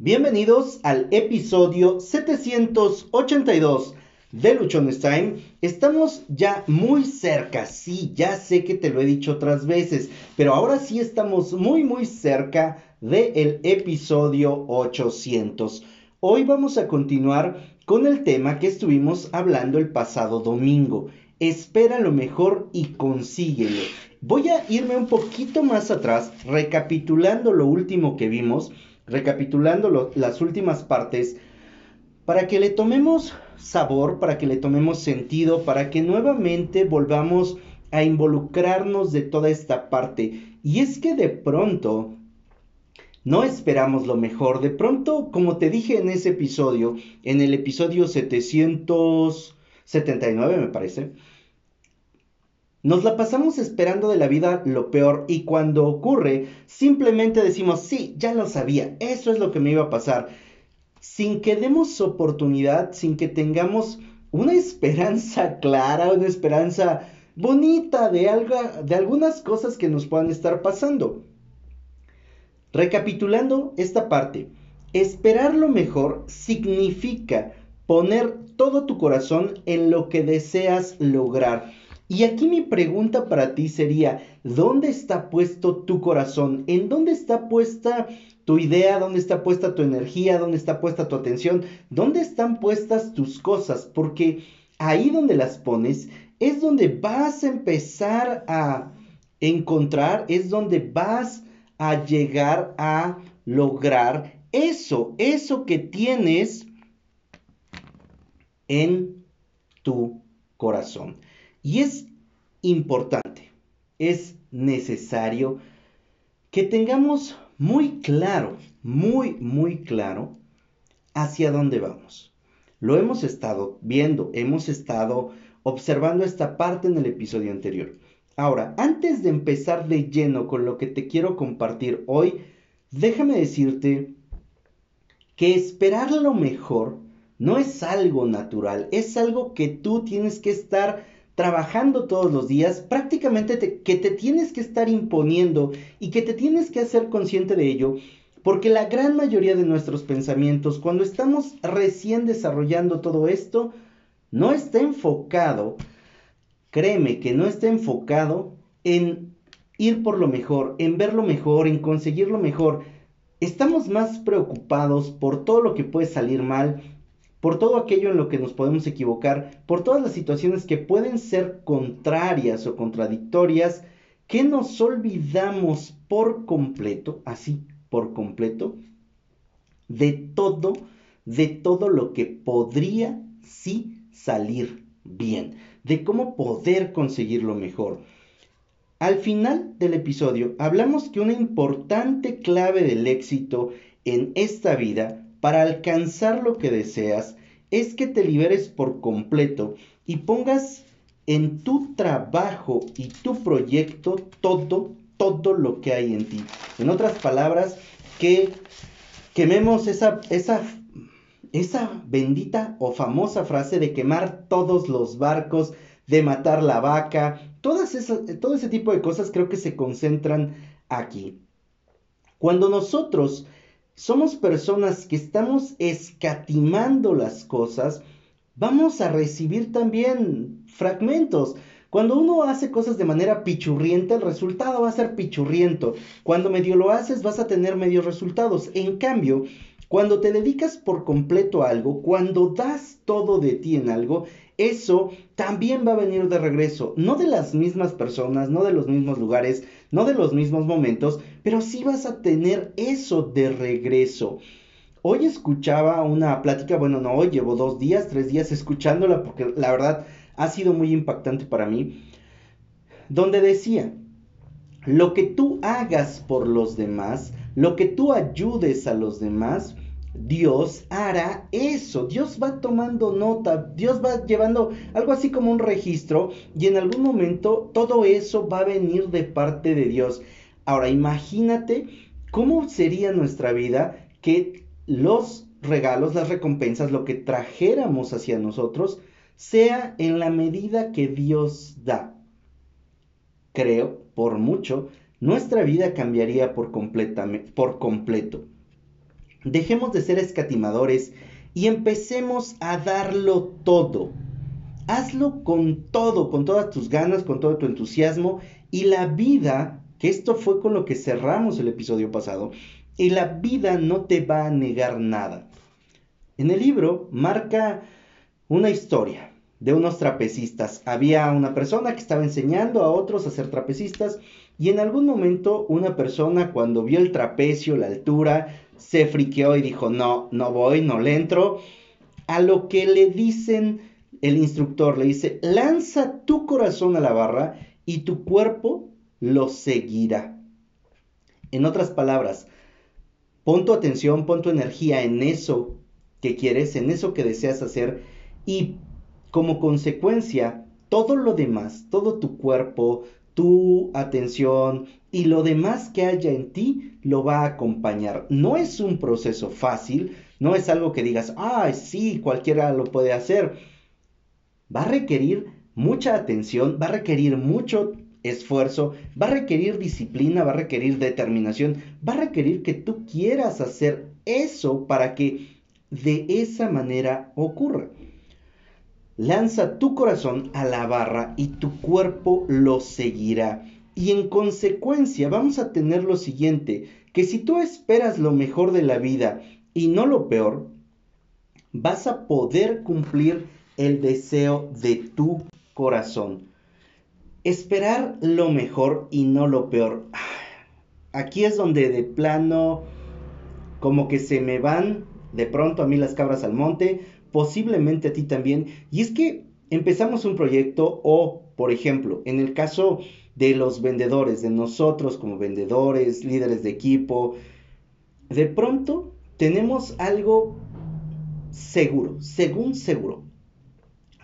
Bienvenidos al episodio 782 de Luchones Time. Estamos ya muy cerca, sí, ya sé que te lo he dicho otras veces, pero ahora sí estamos muy muy cerca del episodio 800. Hoy vamos a continuar con el tema que estuvimos hablando el pasado domingo. Espera lo mejor y consíguelo. Voy a irme un poquito más atrás, recapitulando lo último que vimos, recapitulando las últimas partes, para que le tomemos sabor, para que le tomemos sentido, para que nuevamente volvamos a involucrarnos de toda esta parte. Y es que de pronto no esperamos lo mejor. De pronto, como te dije en ese episodio, en el episodio 779 me parece, nos la pasamos esperando de la vida lo peor y cuando ocurre simplemente decimos, sí, ya lo sabía, eso es lo que me iba a pasar, sin que demos oportunidad, sin que tengamos una esperanza clara, una esperanza bonita de, algo, de algunas cosas que nos puedan estar pasando. Recapitulando esta parte, esperar lo mejor significa poner todo tu corazón en lo que deseas lograr. Y aquí mi pregunta para ti sería, ¿dónde está puesto tu corazón? ¿En dónde está puesta tu idea? ¿Dónde está puesta tu energía? ¿Dónde está puesta tu atención? ¿Dónde están puestas tus cosas? Porque ahí donde las pones es donde vas a empezar a encontrar, es donde vas a llegar a lograr eso, eso que tienes en tu corazón. Y es importante, es necesario que tengamos muy claro, muy, muy claro hacia dónde vamos. Lo hemos estado viendo, hemos estado observando esta parte en el episodio anterior. Ahora, antes de empezar de lleno con lo que te quiero compartir hoy, déjame decirte que esperar lo mejor no es algo natural, es algo que tú tienes que estar trabajando todos los días, prácticamente que te tienes que estar imponiendo y que te tienes que hacer consciente de ello, porque la gran mayoría de nuestros pensamientos, cuando estamos recién desarrollando todo esto, no está enfocado créeme que no está enfocado en ir por lo mejor, en ver lo mejor, en conseguir lo mejor. Estamos más preocupados por todo lo que puede salir mal, por todo aquello en lo que nos podemos equivocar, por todas las situaciones que pueden ser contrarias o contradictorias, que nos olvidamos por completo, así, por completo, de todo, de todo lo que podría sí salir bien de cómo poder conseguirlo mejor. Al final del episodio hablamos que una importante clave del éxito en esta vida para alcanzar lo que deseas es que te liberes por completo y pongas en tu trabajo y tu proyecto todo, todo lo que hay en ti. En otras palabras, que quememos esa, esa esa bendita o famosa frase de quemar todos los barcos, de matar la vaca, todas esas, todo ese tipo de cosas creo que se concentran aquí. Cuando nosotros somos personas que estamos escatimando las cosas, vamos a recibir también fragmentos. Cuando uno hace cosas de manera pichurrienta, el resultado va a ser pichurriento. Cuando medio lo haces, vas a tener medios resultados. En cambio, cuando te dedicas por completo a algo, cuando das todo de ti en algo, eso también va a venir de regreso, no de las mismas personas, no de los mismos lugares, no de los mismos momentos, pero sí vas a tener eso de regreso. Hoy escuchaba una plática, bueno, no hoy, llevo dos días, tres días escuchándola porque la verdad ha sido muy impactante para mí, donde decía, lo que tú hagas por los demás, lo que tú ayudes a los demás, Dios hará eso. Dios va tomando nota, Dios va llevando algo así como un registro y en algún momento todo eso va a venir de parte de Dios. Ahora imagínate cómo sería nuestra vida que los regalos, las recompensas, lo que trajéramos hacia nosotros, sea en la medida que Dios da. Creo, por mucho, nuestra vida cambiaría por, por completo. Dejemos de ser escatimadores y empecemos a darlo todo. Hazlo con todo, con todas tus ganas, con todo tu entusiasmo y la vida, que esto fue con lo que cerramos el episodio pasado, y la vida no te va a negar nada. En el libro marca una historia de unos trapecistas. Había una persona que estaba enseñando a otros a ser trapecistas y en algún momento una persona cuando vio el trapecio, la altura, se friqueó y dijo, no, no voy, no le entro. A lo que le dicen el instructor, le dice, lanza tu corazón a la barra y tu cuerpo lo seguirá. En otras palabras, pon tu atención, pon tu energía en eso que quieres, en eso que deseas hacer y como consecuencia, todo lo demás, todo tu cuerpo, tu atención y lo demás que haya en ti lo va a acompañar. No es un proceso fácil, no es algo que digas, ah, sí, cualquiera lo puede hacer. Va a requerir mucha atención, va a requerir mucho esfuerzo, va a requerir disciplina, va a requerir determinación, va a requerir que tú quieras hacer eso para que de esa manera ocurra. Lanza tu corazón a la barra y tu cuerpo lo seguirá. Y en consecuencia vamos a tener lo siguiente, que si tú esperas lo mejor de la vida y no lo peor, vas a poder cumplir el deseo de tu corazón. Esperar lo mejor y no lo peor. Aquí es donde de plano como que se me van de pronto a mí las cabras al monte posiblemente a ti también. Y es que empezamos un proyecto o, por ejemplo, en el caso de los vendedores, de nosotros como vendedores, líderes de equipo, de pronto tenemos algo seguro, según seguro.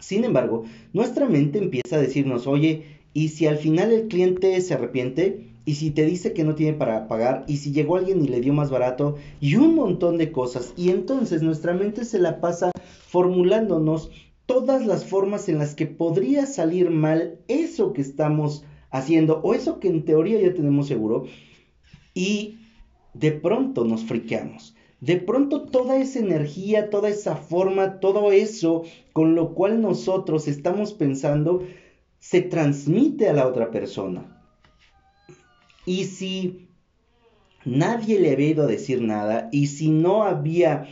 Sin embargo, nuestra mente empieza a decirnos, oye, ¿y si al final el cliente se arrepiente? y si te dice que no tiene para pagar, y si llegó alguien y le dio más barato, y un montón de cosas. Y entonces nuestra mente se la pasa formulándonos todas las formas en las que podría salir mal eso que estamos haciendo, o eso que en teoría ya tenemos seguro, y de pronto nos friqueamos. De pronto toda esa energía, toda esa forma, todo eso con lo cual nosotros estamos pensando, se transmite a la otra persona. Y si nadie le había ido a decir nada y si no había,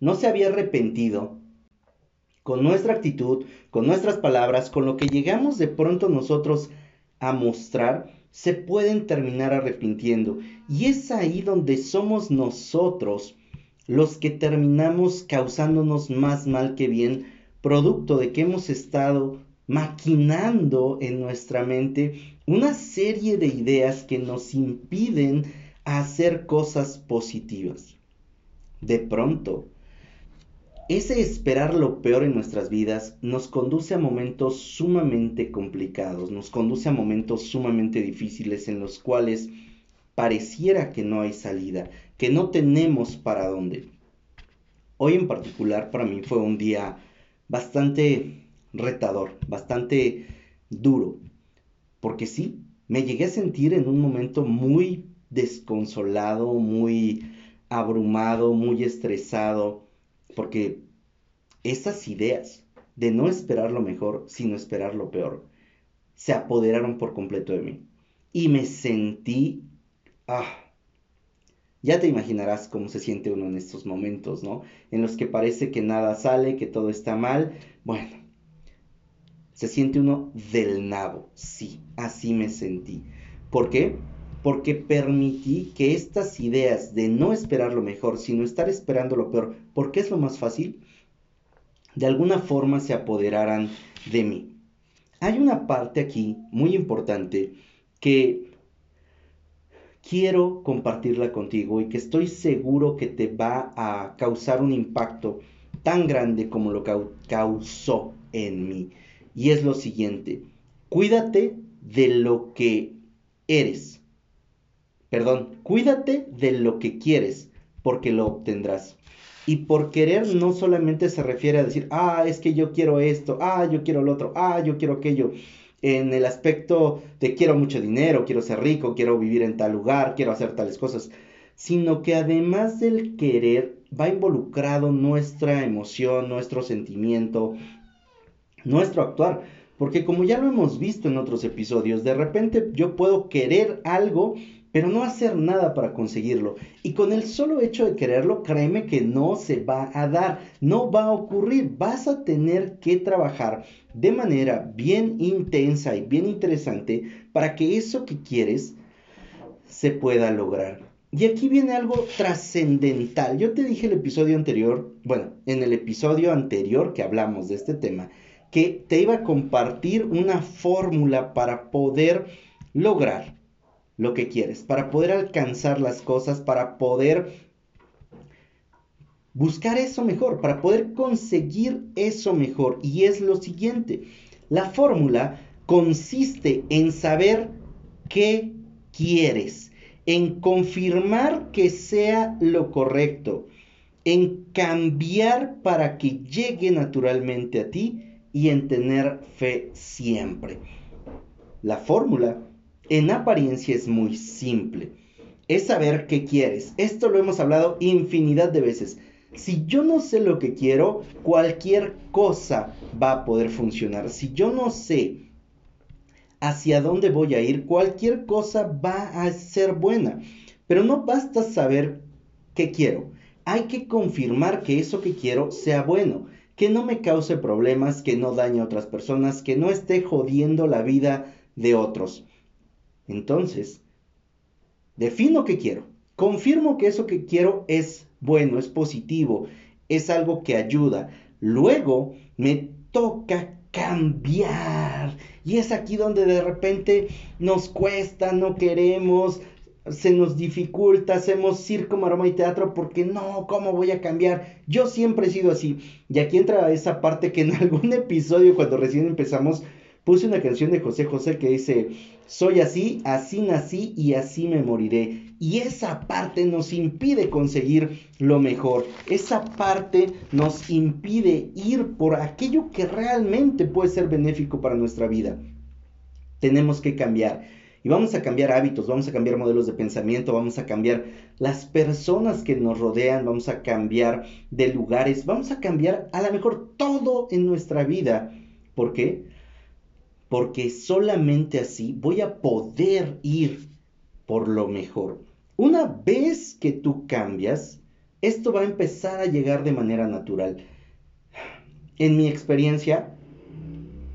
no se había arrepentido con nuestra actitud, con nuestras palabras, con lo que llegamos de pronto nosotros a mostrar, se pueden terminar arrepintiendo. Y es ahí donde somos nosotros los que terminamos causándonos más mal que bien, producto de que hemos estado maquinando en nuestra mente una serie de ideas que nos impiden hacer cosas positivas. De pronto, ese esperar lo peor en nuestras vidas nos conduce a momentos sumamente complicados, nos conduce a momentos sumamente difíciles en los cuales pareciera que no hay salida, que no tenemos para dónde. Hoy en particular para mí fue un día bastante retador, bastante duro. Porque sí, me llegué a sentir en un momento muy desconsolado, muy abrumado, muy estresado, porque esas ideas de no esperar lo mejor, sino esperar lo peor, se apoderaron por completo de mí. Y me sentí... Ah, ya te imaginarás cómo se siente uno en estos momentos, ¿no? En los que parece que nada sale, que todo está mal. Bueno, se siente uno del nabo. Sí, así me sentí. ¿Por qué? Porque permití que estas ideas de no esperar lo mejor, sino estar esperando lo peor, porque es lo más fácil, de alguna forma se apoderaran de mí. Hay una parte aquí muy importante que quiero compartirla contigo y que estoy seguro que te va a causar un impacto tan grande como lo causó en mí y es lo siguiente, cuídate de lo que eres. Perdón, cuídate de lo que quieres, porque lo obtendrás. Y por querer no solamente se refiere a decir, ah, es que yo quiero esto, ah, yo quiero lo otro, ah, yo quiero aquello. En el aspecto de quiero mucho dinero, quiero ser rico, quiero vivir en tal lugar, quiero hacer tales cosas. sino que además del querer va involucrado nuestra emoción, nuestro sentimiento, nuestro actuar. Porque como ya lo hemos visto en otros episodios, de repente yo puedo querer algo, pero no hacer nada para conseguirlo. Y con el solo hecho de quererlo, créeme que no se va a dar, no va a ocurrir. Vas a tener que trabajar de manera bien intensa y bien interesante para que eso que quieres se pueda lograr. Y aquí viene algo trascendental. Yo te dije el episodio anterior, bueno, en el episodio anterior que hablamos de este tema, que te iba a compartir una fórmula para poder lograr lo que quieres, para poder alcanzar las cosas, para poder buscar eso mejor, para poder conseguir eso mejor. Y es lo siguiente, la fórmula consiste en saber qué quieres, en confirmar que sea lo correcto, en cambiar para que llegue naturalmente a ti y en tener fe siempre. La fórmula en apariencia es muy simple. Es saber qué quieres. Esto lo hemos hablado infinidad de veces. Si yo no sé lo que quiero, cualquier cosa va a poder funcionar. Si yo no sé hacia dónde voy a ir, cualquier cosa va a ser buena. Pero no basta saber qué quiero. Hay que confirmar que eso que quiero sea bueno que no me cause problemas, que no dañe a otras personas, que no esté jodiendo la vida de otros. Entonces, defino qué quiero. Confirmo que eso que quiero es bueno, es positivo, es algo que ayuda. Luego me toca cambiar. Y es aquí donde de repente nos cuesta, no queremos, se nos dificulta, hacemos circo, maroma y teatro porque no, ¿cómo voy a cambiar? Yo siempre he sido así. Y aquí entra esa parte que en algún episodio cuando recién empezamos puse una canción de José José que dice, soy así, así nací y así me moriré. Y esa parte nos impide conseguir lo mejor. Esa parte nos impide ir por aquello que realmente puede ser benéfico para nuestra vida. Tenemos que cambiar. Y vamos a cambiar hábitos, vamos a cambiar modelos de pensamiento, vamos a cambiar las personas que nos rodean, vamos a cambiar de lugares, vamos a cambiar a lo mejor todo en nuestra vida. ¿Por qué? Porque solamente así voy a poder ir por lo mejor. Una vez que tú cambias, esto va a empezar a llegar de manera natural. En mi experiencia,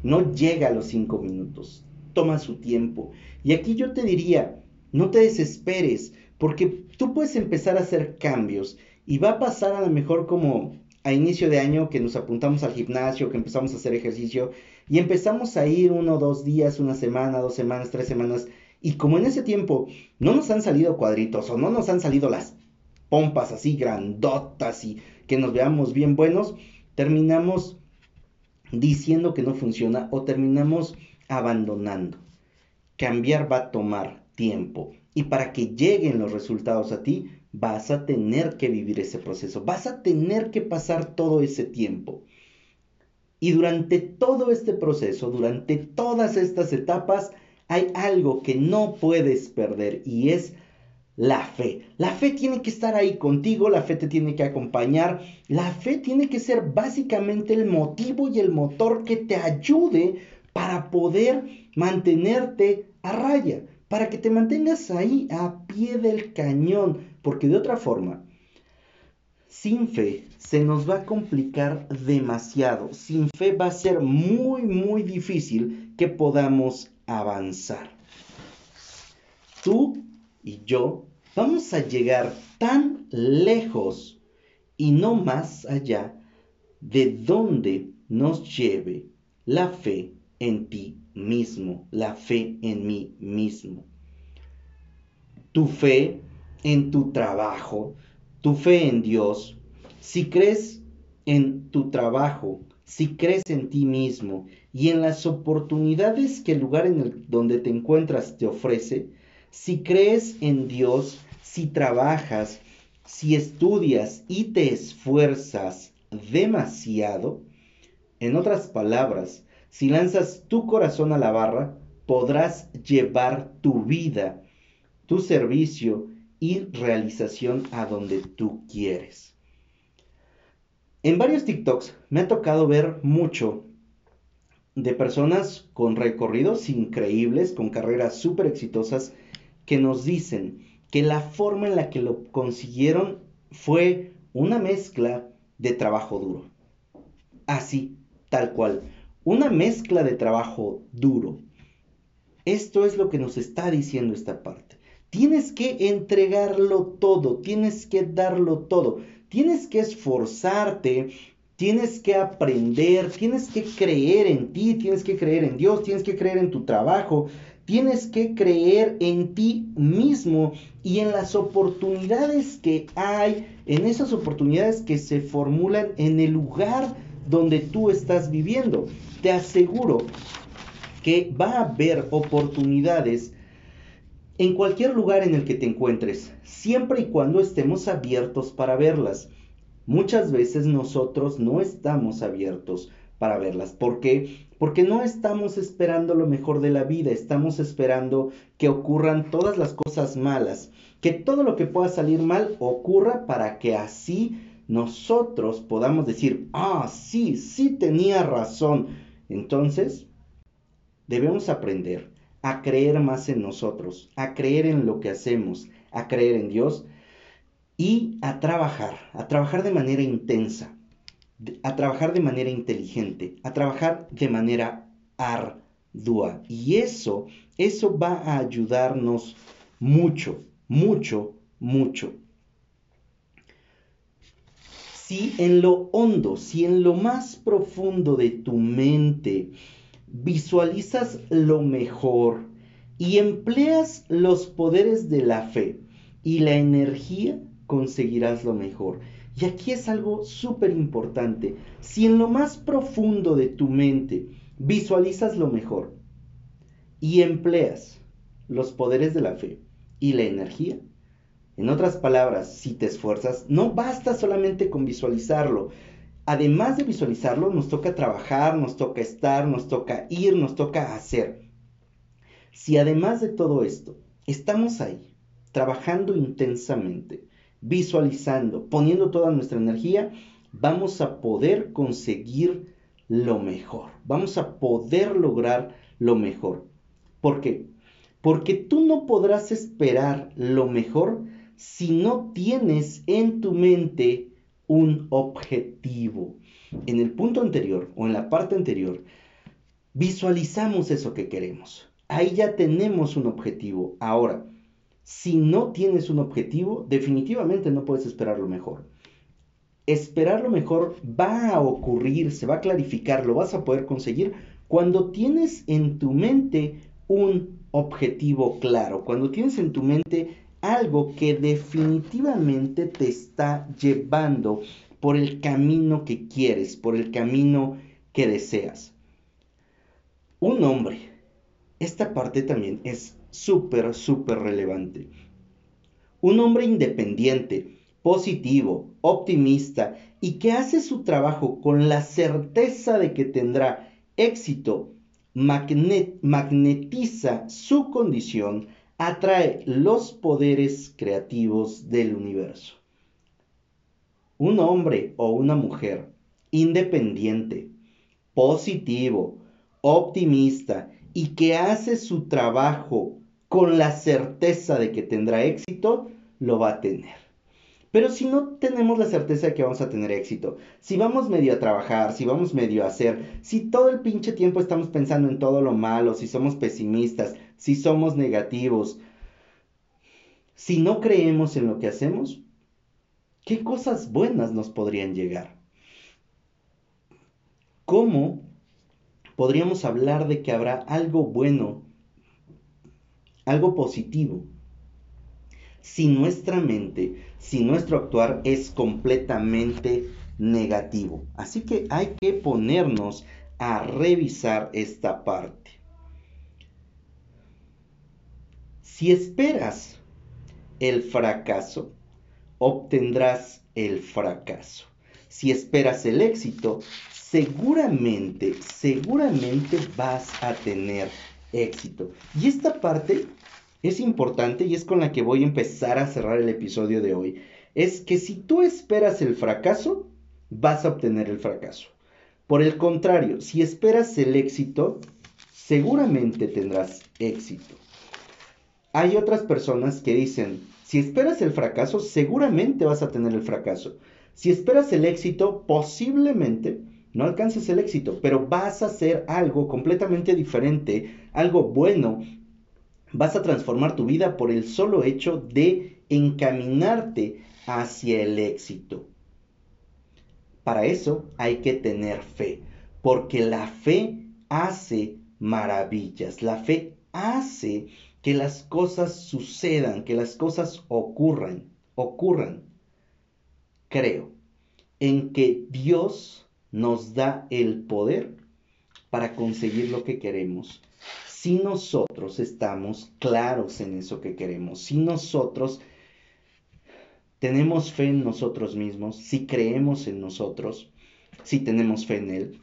no llega a los cinco minutos, toma su tiempo. Y aquí yo te diría, no te desesperes, porque tú puedes empezar a hacer cambios y va a pasar a lo mejor como a inicio de año que nos apuntamos al gimnasio, que empezamos a hacer ejercicio y empezamos a ir uno, dos días, una semana, dos semanas, tres semanas. Y como en ese tiempo no nos han salido cuadritos o no nos han salido las pompas así grandotas y que nos veamos bien buenos, terminamos diciendo que no funciona o terminamos abandonando. Cambiar va a tomar tiempo y para que lleguen los resultados a ti, vas a tener que vivir ese proceso, vas a tener que pasar todo ese tiempo. Y durante todo este proceso, durante todas estas etapas, hay algo que no puedes perder y es la fe. La fe tiene que estar ahí contigo, la fe te tiene que acompañar, la fe tiene que ser básicamente el motivo y el motor que te ayude para poder mantenerte a raya, para que te mantengas ahí a pie del cañón, porque de otra forma, sin fe se nos va a complicar demasiado. Sin fe va a ser muy, muy difícil que podamos avanzar. Tú y yo vamos a llegar tan lejos y no más allá de donde nos lleve la fe en ti mismo, la fe en mí mismo. Tu fe en tu trabajo, tu fe en Dios. Si crees en tu trabajo, si crees en ti mismo y en las oportunidades que el lugar en el donde te encuentras te ofrece, si crees en Dios, si trabajas, si estudias y te esfuerzas demasiado, en otras palabras, si lanzas tu corazón a la barra, podrás llevar tu vida, tu servicio y realización a donde tú quieres. En varios TikToks me ha tocado ver mucho de personas con recorridos increíbles, con carreras súper exitosas, que nos dicen que la forma en la que lo consiguieron fue una mezcla de trabajo duro. Así, tal cual. Una mezcla de trabajo duro. Esto es lo que nos está diciendo esta parte. Tienes que entregarlo todo, tienes que darlo todo, tienes que esforzarte, tienes que aprender, tienes que creer en ti, tienes que creer en Dios, tienes que creer en tu trabajo, tienes que creer en ti mismo y en las oportunidades que hay, en esas oportunidades que se formulan en el lugar donde tú estás viviendo. Te aseguro que va a haber oportunidades en cualquier lugar en el que te encuentres, siempre y cuando estemos abiertos para verlas. Muchas veces nosotros no estamos abiertos para verlas. ¿Por qué? Porque no estamos esperando lo mejor de la vida, estamos esperando que ocurran todas las cosas malas, que todo lo que pueda salir mal ocurra para que así nosotros podamos decir, ah, sí, sí tenía razón. Entonces, debemos aprender a creer más en nosotros, a creer en lo que hacemos, a creer en Dios y a trabajar, a trabajar de manera intensa, a trabajar de manera inteligente, a trabajar de manera ardua. Y eso, eso va a ayudarnos mucho, mucho, mucho. Si en lo hondo, si en lo más profundo de tu mente visualizas lo mejor y empleas los poderes de la fe y la energía, conseguirás lo mejor. Y aquí es algo súper importante. Si en lo más profundo de tu mente visualizas lo mejor y empleas los poderes de la fe y la energía, en otras palabras, si te esfuerzas, no basta solamente con visualizarlo. Además de visualizarlo, nos toca trabajar, nos toca estar, nos toca ir, nos toca hacer. Si además de todo esto, estamos ahí, trabajando intensamente, visualizando, poniendo toda nuestra energía, vamos a poder conseguir lo mejor. Vamos a poder lograr lo mejor. ¿Por qué? Porque tú no podrás esperar lo mejor si no tienes en tu mente un objetivo. En el punto anterior o en la parte anterior, visualizamos eso que queremos. Ahí ya tenemos un objetivo. Ahora, si no tienes un objetivo, definitivamente no puedes esperar lo mejor. Esperar lo mejor va a ocurrir, se va a clarificar, lo vas a poder conseguir cuando tienes en tu mente un objetivo claro, cuando tienes en tu mente algo que definitivamente te está llevando por el camino que quieres, por el camino que deseas. Un hombre, esta parte también es súper, súper relevante. Un hombre independiente, positivo, optimista y que hace su trabajo con la certeza de que tendrá éxito, magnetiza su condición, atrae los poderes creativos del universo. Un hombre o una mujer independiente, positivo, optimista y que hace su trabajo con la certeza de que tendrá éxito, lo va a tener. Pero si no tenemos la certeza de que vamos a tener éxito, si vamos medio a trabajar, si vamos medio a hacer, si todo el pinche tiempo estamos pensando en todo lo malo, si somos pesimistas, si somos negativos, si no creemos en lo que hacemos, ¿qué cosas buenas nos podrían llegar? ¿Cómo podríamos hablar de que habrá algo bueno algo positivo. Si nuestra mente, si nuestro actuar es completamente negativo. Así que hay que ponernos a revisar esta parte. Si esperas el fracaso, obtendrás el fracaso. Si esperas el éxito, seguramente, seguramente vas a tener éxito. Y esta parte es importante y es con la que voy a empezar a cerrar el episodio de hoy, es que si tú esperas el fracaso, vas a obtener el fracaso. Por el contrario, si esperas el éxito, seguramente tendrás éxito. Hay otras personas que dicen, si esperas el fracaso, seguramente vas a tener el fracaso. Si esperas el éxito, posiblemente no alcances el éxito, pero vas a hacer algo completamente diferente, algo bueno. Vas a transformar tu vida por el solo hecho de encaminarte hacia el éxito. Para eso hay que tener fe, porque la fe hace maravillas, la fe hace que las cosas sucedan, que las cosas ocurran, ocurran. Creo en que Dios nos da el poder para conseguir lo que queremos. Si nosotros estamos claros en eso que queremos, si nosotros tenemos fe en nosotros mismos, si creemos en nosotros, si tenemos fe en Él,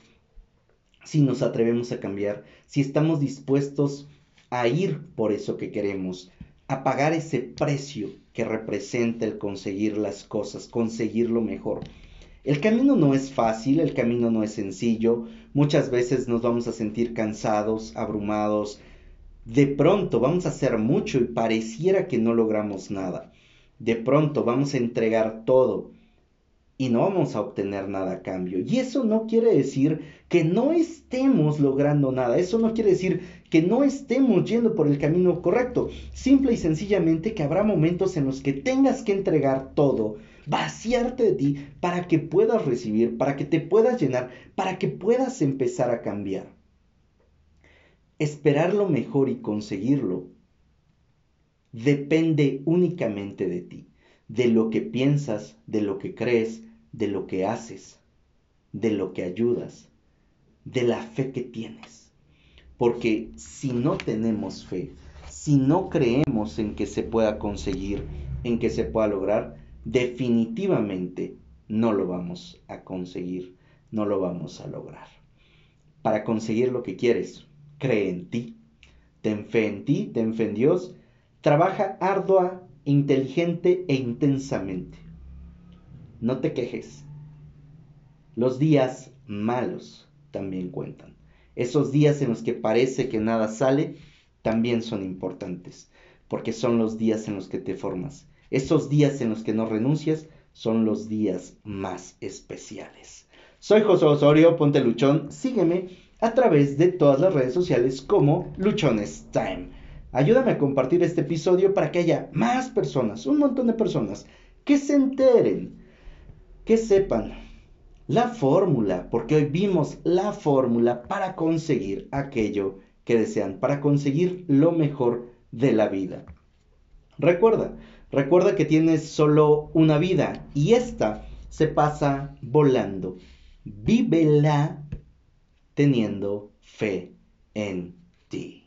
si nos atrevemos a cambiar, si estamos dispuestos a ir por eso que queremos, a pagar ese precio que representa el conseguir las cosas, conseguir lo mejor. El camino no es fácil, el camino no es sencillo, muchas veces nos vamos a sentir cansados, abrumados, de pronto vamos a hacer mucho y pareciera que no logramos nada. De pronto vamos a entregar todo y no vamos a obtener nada a cambio. Y eso no quiere decir que no estemos logrando nada, eso no quiere decir que no estemos yendo por el camino correcto. Simple y sencillamente que habrá momentos en los que tengas que entregar todo vaciarte de ti para que puedas recibir, para que te puedas llenar, para que puedas empezar a cambiar. Esperar lo mejor y conseguirlo depende únicamente de ti, de lo que piensas, de lo que crees, de lo que haces, de lo que ayudas, de la fe que tienes. Porque si no tenemos fe, si no creemos en que se pueda conseguir, en que se pueda lograr, definitivamente no lo vamos a conseguir, no lo vamos a lograr. Para conseguir lo que quieres, cree en ti, ten fe en ti, ten fe en Dios, trabaja ardua, inteligente e intensamente. No te quejes. Los días malos también cuentan. Esos días en los que parece que nada sale, también son importantes, porque son los días en los que te formas esos días en los que no renuncias son los días más especiales. Soy José Osorio, ponte luchón, sígueme a través de todas las redes sociales como Luchones Time. Ayúdame a compartir este episodio para que haya más personas, un montón de personas, que se enteren, que sepan la fórmula, porque hoy vimos la fórmula para conseguir aquello que desean, para conseguir lo mejor de la vida. Recuerda, Recuerda que tienes solo una vida y esta se pasa volando. Vívela teniendo fe en ti.